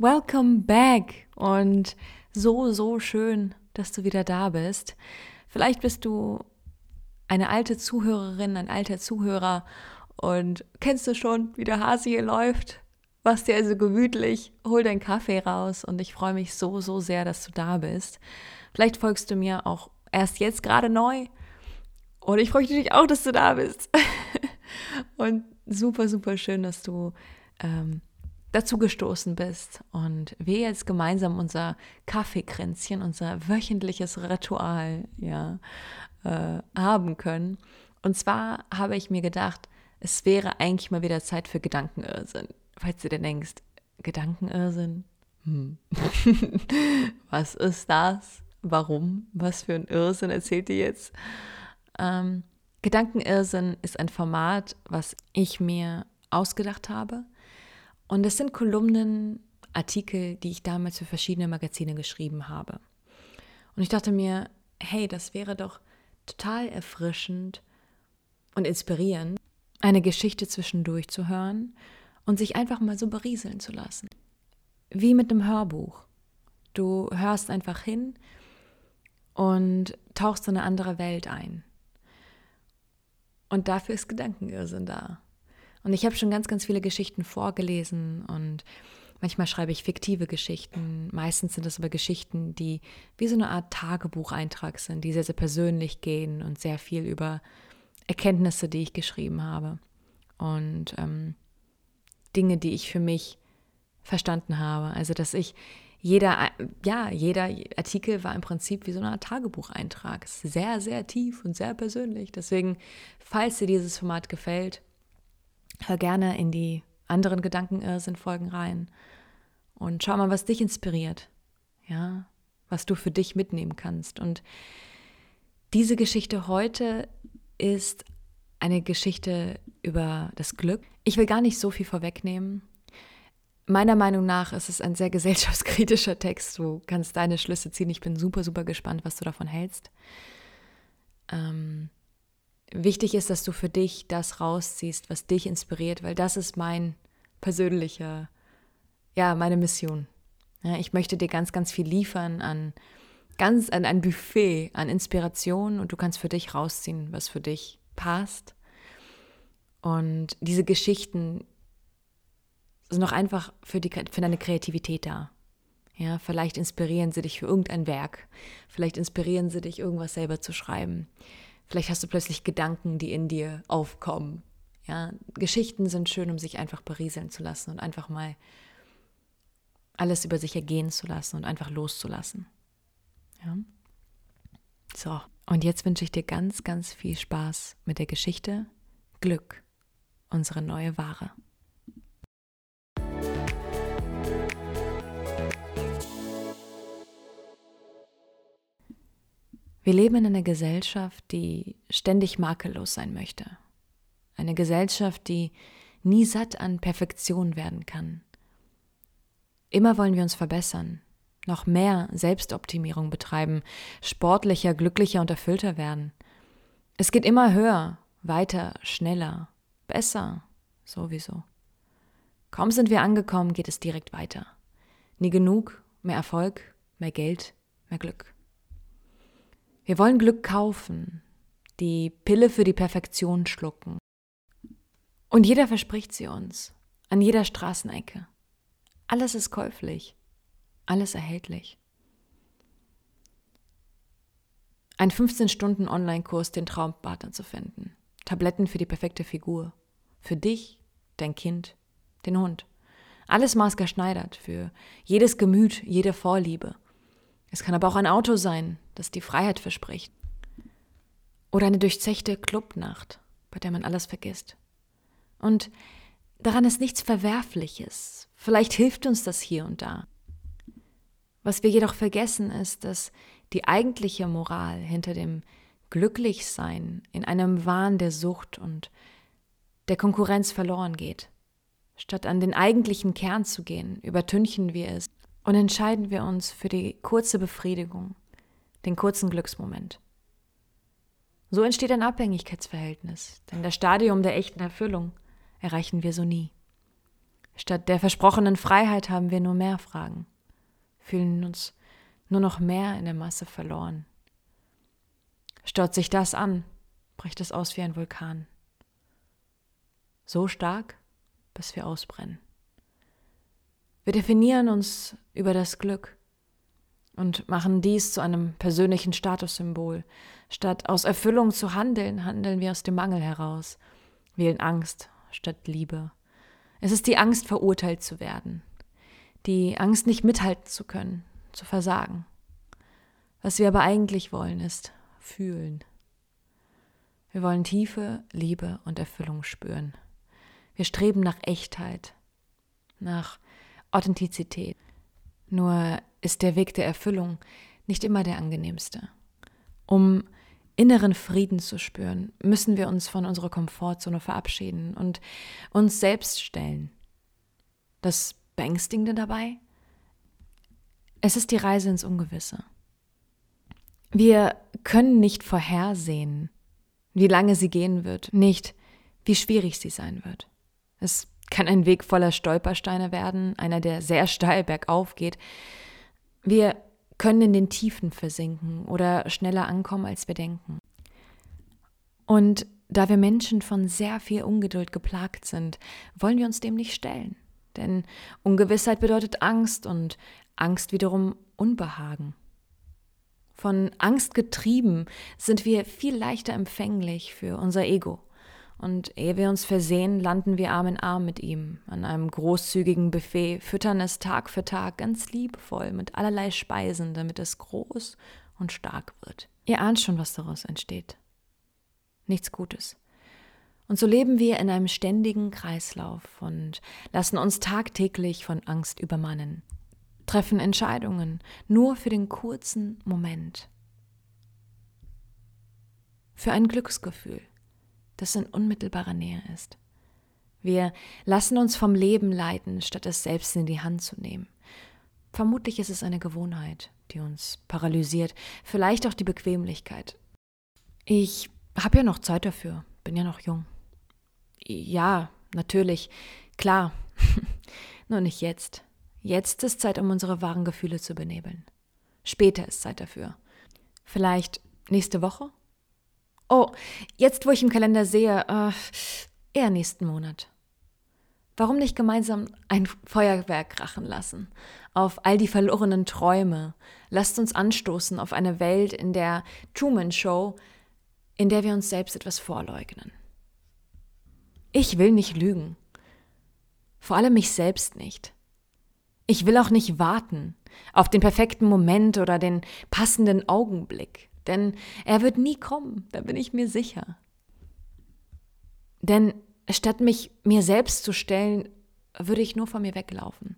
Welcome back und so, so schön, dass du wieder da bist. Vielleicht bist du eine alte Zuhörerin, ein alter Zuhörer und kennst du schon, wie der Hase hier läuft? Was dir also gemütlich, hol deinen Kaffee raus und ich freue mich so, so sehr, dass du da bist. Vielleicht folgst du mir auch erst jetzt gerade neu und ich freue mich auch, dass du da bist. und super, super schön, dass du ähm, dazu gestoßen bist und wir jetzt gemeinsam unser Kaffeekränzchen, unser wöchentliches Ritual ja, äh, haben können. Und zwar habe ich mir gedacht, es wäre eigentlich mal wieder Zeit für Gedankenirrsinn. Falls du dir denkst, Gedankenirrsinn? Hm. Was ist das? Warum? Was für ein Irrsinn erzählt ihr jetzt? Ähm, Gedankenirrsinn ist ein Format, was ich mir ausgedacht habe und das sind Kolumnen, Artikel, die ich damals für verschiedene Magazine geschrieben habe. Und ich dachte mir, hey, das wäre doch total erfrischend und inspirierend, eine Geschichte zwischendurch zu hören und sich einfach mal so berieseln zu lassen. Wie mit einem Hörbuch. Du hörst einfach hin und tauchst in eine andere Welt ein. Und dafür ist Gedankenirrsinn da. Und ich habe schon ganz, ganz viele Geschichten vorgelesen und manchmal schreibe ich fiktive Geschichten. Meistens sind das aber Geschichten, die wie so eine Art Tagebucheintrag sind, die sehr, sehr persönlich gehen und sehr viel über Erkenntnisse, die ich geschrieben habe. Und ähm, Dinge, die ich für mich verstanden habe. Also, dass ich jeder, ja, jeder Artikel war im Prinzip wie so eine Art Tagebucheintrag. Sehr, sehr tief und sehr persönlich. Deswegen, falls dir dieses Format gefällt, hör gerne in die anderen Gedankenirrsinn-Folgen rein und schau mal, was dich inspiriert, ja, was du für dich mitnehmen kannst. Und diese Geschichte heute ist eine Geschichte über das Glück. Ich will gar nicht so viel vorwegnehmen. Meiner Meinung nach ist es ein sehr gesellschaftskritischer Text. Du kannst deine Schlüsse ziehen. Ich bin super, super gespannt, was du davon hältst. Ähm, wichtig ist, dass du für dich das rausziehst, was dich inspiriert, weil das ist mein persönlicher, ja, meine Mission. Ja, ich möchte dir ganz, ganz viel liefern an ganz an ein Buffet an Inspiration und du kannst für dich rausziehen, was für dich passt. Und diese Geschichten sind auch einfach für, die, für deine Kreativität da. Ja, vielleicht inspirieren sie dich für irgendein Werk. Vielleicht inspirieren sie dich, irgendwas selber zu schreiben. Vielleicht hast du plötzlich Gedanken, die in dir aufkommen. Ja, Geschichten sind schön, um sich einfach berieseln zu lassen und einfach mal alles über sich ergehen zu lassen und einfach loszulassen. Ja. So, und jetzt wünsche ich dir ganz, ganz viel Spaß mit der Geschichte Glück, unsere neue Ware. Wir leben in einer Gesellschaft, die ständig makellos sein möchte. Eine Gesellschaft, die nie satt an Perfektion werden kann. Immer wollen wir uns verbessern, noch mehr Selbstoptimierung betreiben, sportlicher, glücklicher und erfüllter werden. Es geht immer höher, weiter, schneller, besser, sowieso. Kaum sind wir angekommen, geht es direkt weiter. Nie genug, mehr Erfolg, mehr Geld, mehr Glück. Wir wollen Glück kaufen, die Pille für die Perfektion schlucken. Und jeder verspricht sie uns, an jeder Straßenecke. Alles ist käuflich, alles erhältlich. Ein 15-Stunden-Online-Kurs, den Traumpartner zu finden. Tabletten für die perfekte Figur. Für dich, dein Kind, den Hund. Alles maßgeschneidert für jedes Gemüt, jede Vorliebe. Es kann aber auch ein Auto sein, das die Freiheit verspricht. Oder eine durchzechte Clubnacht, bei der man alles vergisst. Und daran ist nichts Verwerfliches. Vielleicht hilft uns das hier und da. Was wir jedoch vergessen ist, dass die eigentliche Moral hinter dem Glücklichsein in einem Wahn der Sucht und der Konkurrenz verloren geht. Statt an den eigentlichen Kern zu gehen, übertünchen wir es und entscheiden wir uns für die kurze Befriedigung, den kurzen Glücksmoment. So entsteht ein Abhängigkeitsverhältnis, denn das Stadium der echten Erfüllung erreichen wir so nie. Statt der versprochenen Freiheit haben wir nur mehr Fragen, fühlen uns nur noch mehr in der Masse verloren. Staut sich das an, bricht es aus wie ein Vulkan. So stark, bis wir ausbrennen. Wir definieren uns über das Glück und machen dies zu einem persönlichen Statussymbol. Statt aus Erfüllung zu handeln, handeln wir aus dem Mangel heraus, wählen Angst statt Liebe. Es ist die Angst, verurteilt zu werden, die Angst, nicht mithalten zu können, zu versagen. Was wir aber eigentlich wollen, ist fühlen. Wir wollen Tiefe, Liebe und Erfüllung spüren. Wir streben nach Echtheit, nach Authentizität. Nur ist der Weg der Erfüllung nicht immer der angenehmste. Um inneren Frieden zu spüren, müssen wir uns von unserer Komfortzone verabschieden und uns selbst stellen. Das Beängstigende dabei? Es ist die Reise ins Ungewisse. Wir können nicht vorhersehen, wie lange sie gehen wird, nicht wie schwierig sie sein wird. Es kann ein Weg voller Stolpersteine werden, einer, der sehr steil bergauf geht. Wir können in den Tiefen versinken oder schneller ankommen, als wir denken. Und da wir Menschen von sehr viel Ungeduld geplagt sind, wollen wir uns dem nicht stellen. Denn Ungewissheit bedeutet Angst und Angst wiederum Unbehagen. Von Angst getrieben sind wir viel leichter empfänglich für unser Ego. Und ehe wir uns versehen, landen wir Arm in Arm mit ihm an einem großzügigen Buffet, füttern es Tag für Tag ganz liebevoll mit allerlei Speisen, damit es groß und stark wird. Ihr ahnt schon, was daraus entsteht. Nichts Gutes. Und so leben wir in einem ständigen Kreislauf und lassen uns tagtäglich von Angst übermannen treffen Entscheidungen nur für den kurzen Moment. Für ein Glücksgefühl, das in unmittelbarer Nähe ist. Wir lassen uns vom Leben leiten, statt es selbst in die Hand zu nehmen. Vermutlich ist es eine Gewohnheit, die uns paralysiert, vielleicht auch die Bequemlichkeit. Ich habe ja noch Zeit dafür, bin ja noch jung. Ja, natürlich, klar, nur nicht jetzt. Jetzt ist Zeit, um unsere wahren Gefühle zu benebeln. Später ist Zeit dafür. Vielleicht nächste Woche? Oh, jetzt, wo ich im Kalender sehe, äh, eher nächsten Monat. Warum nicht gemeinsam ein Feuerwerk krachen lassen? Auf all die verlorenen Träume. Lasst uns anstoßen auf eine Welt in der Truman Show, in der wir uns selbst etwas vorleugnen. Ich will nicht lügen. Vor allem mich selbst nicht. Ich will auch nicht warten auf den perfekten Moment oder den passenden Augenblick, denn er wird nie kommen, da bin ich mir sicher. Denn statt mich mir selbst zu stellen, würde ich nur von mir weglaufen.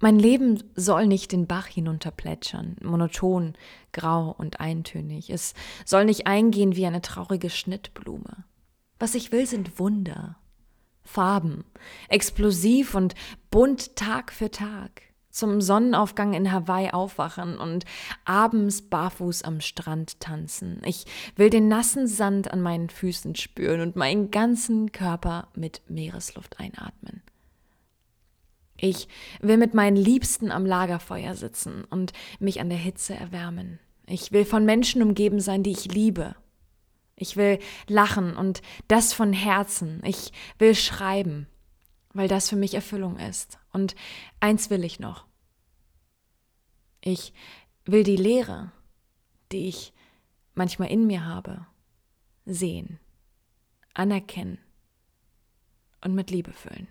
Mein Leben soll nicht den Bach hinunterplätschern, monoton, grau und eintönig. Es soll nicht eingehen wie eine traurige Schnittblume. Was ich will, sind Wunder, Farben, explosiv und bunt Tag für Tag, zum Sonnenaufgang in Hawaii aufwachen und abends barfuß am Strand tanzen. Ich will den nassen Sand an meinen Füßen spüren und meinen ganzen Körper mit Meeresluft einatmen. Ich will mit meinen Liebsten am Lagerfeuer sitzen und mich an der Hitze erwärmen. Ich will von Menschen umgeben sein, die ich liebe ich will lachen und das von Herzen. Ich will schreiben, weil das für mich Erfüllung ist. Und eins will ich noch. Ich will die Lehre, die ich manchmal in mir habe, sehen, anerkennen und mit Liebe füllen.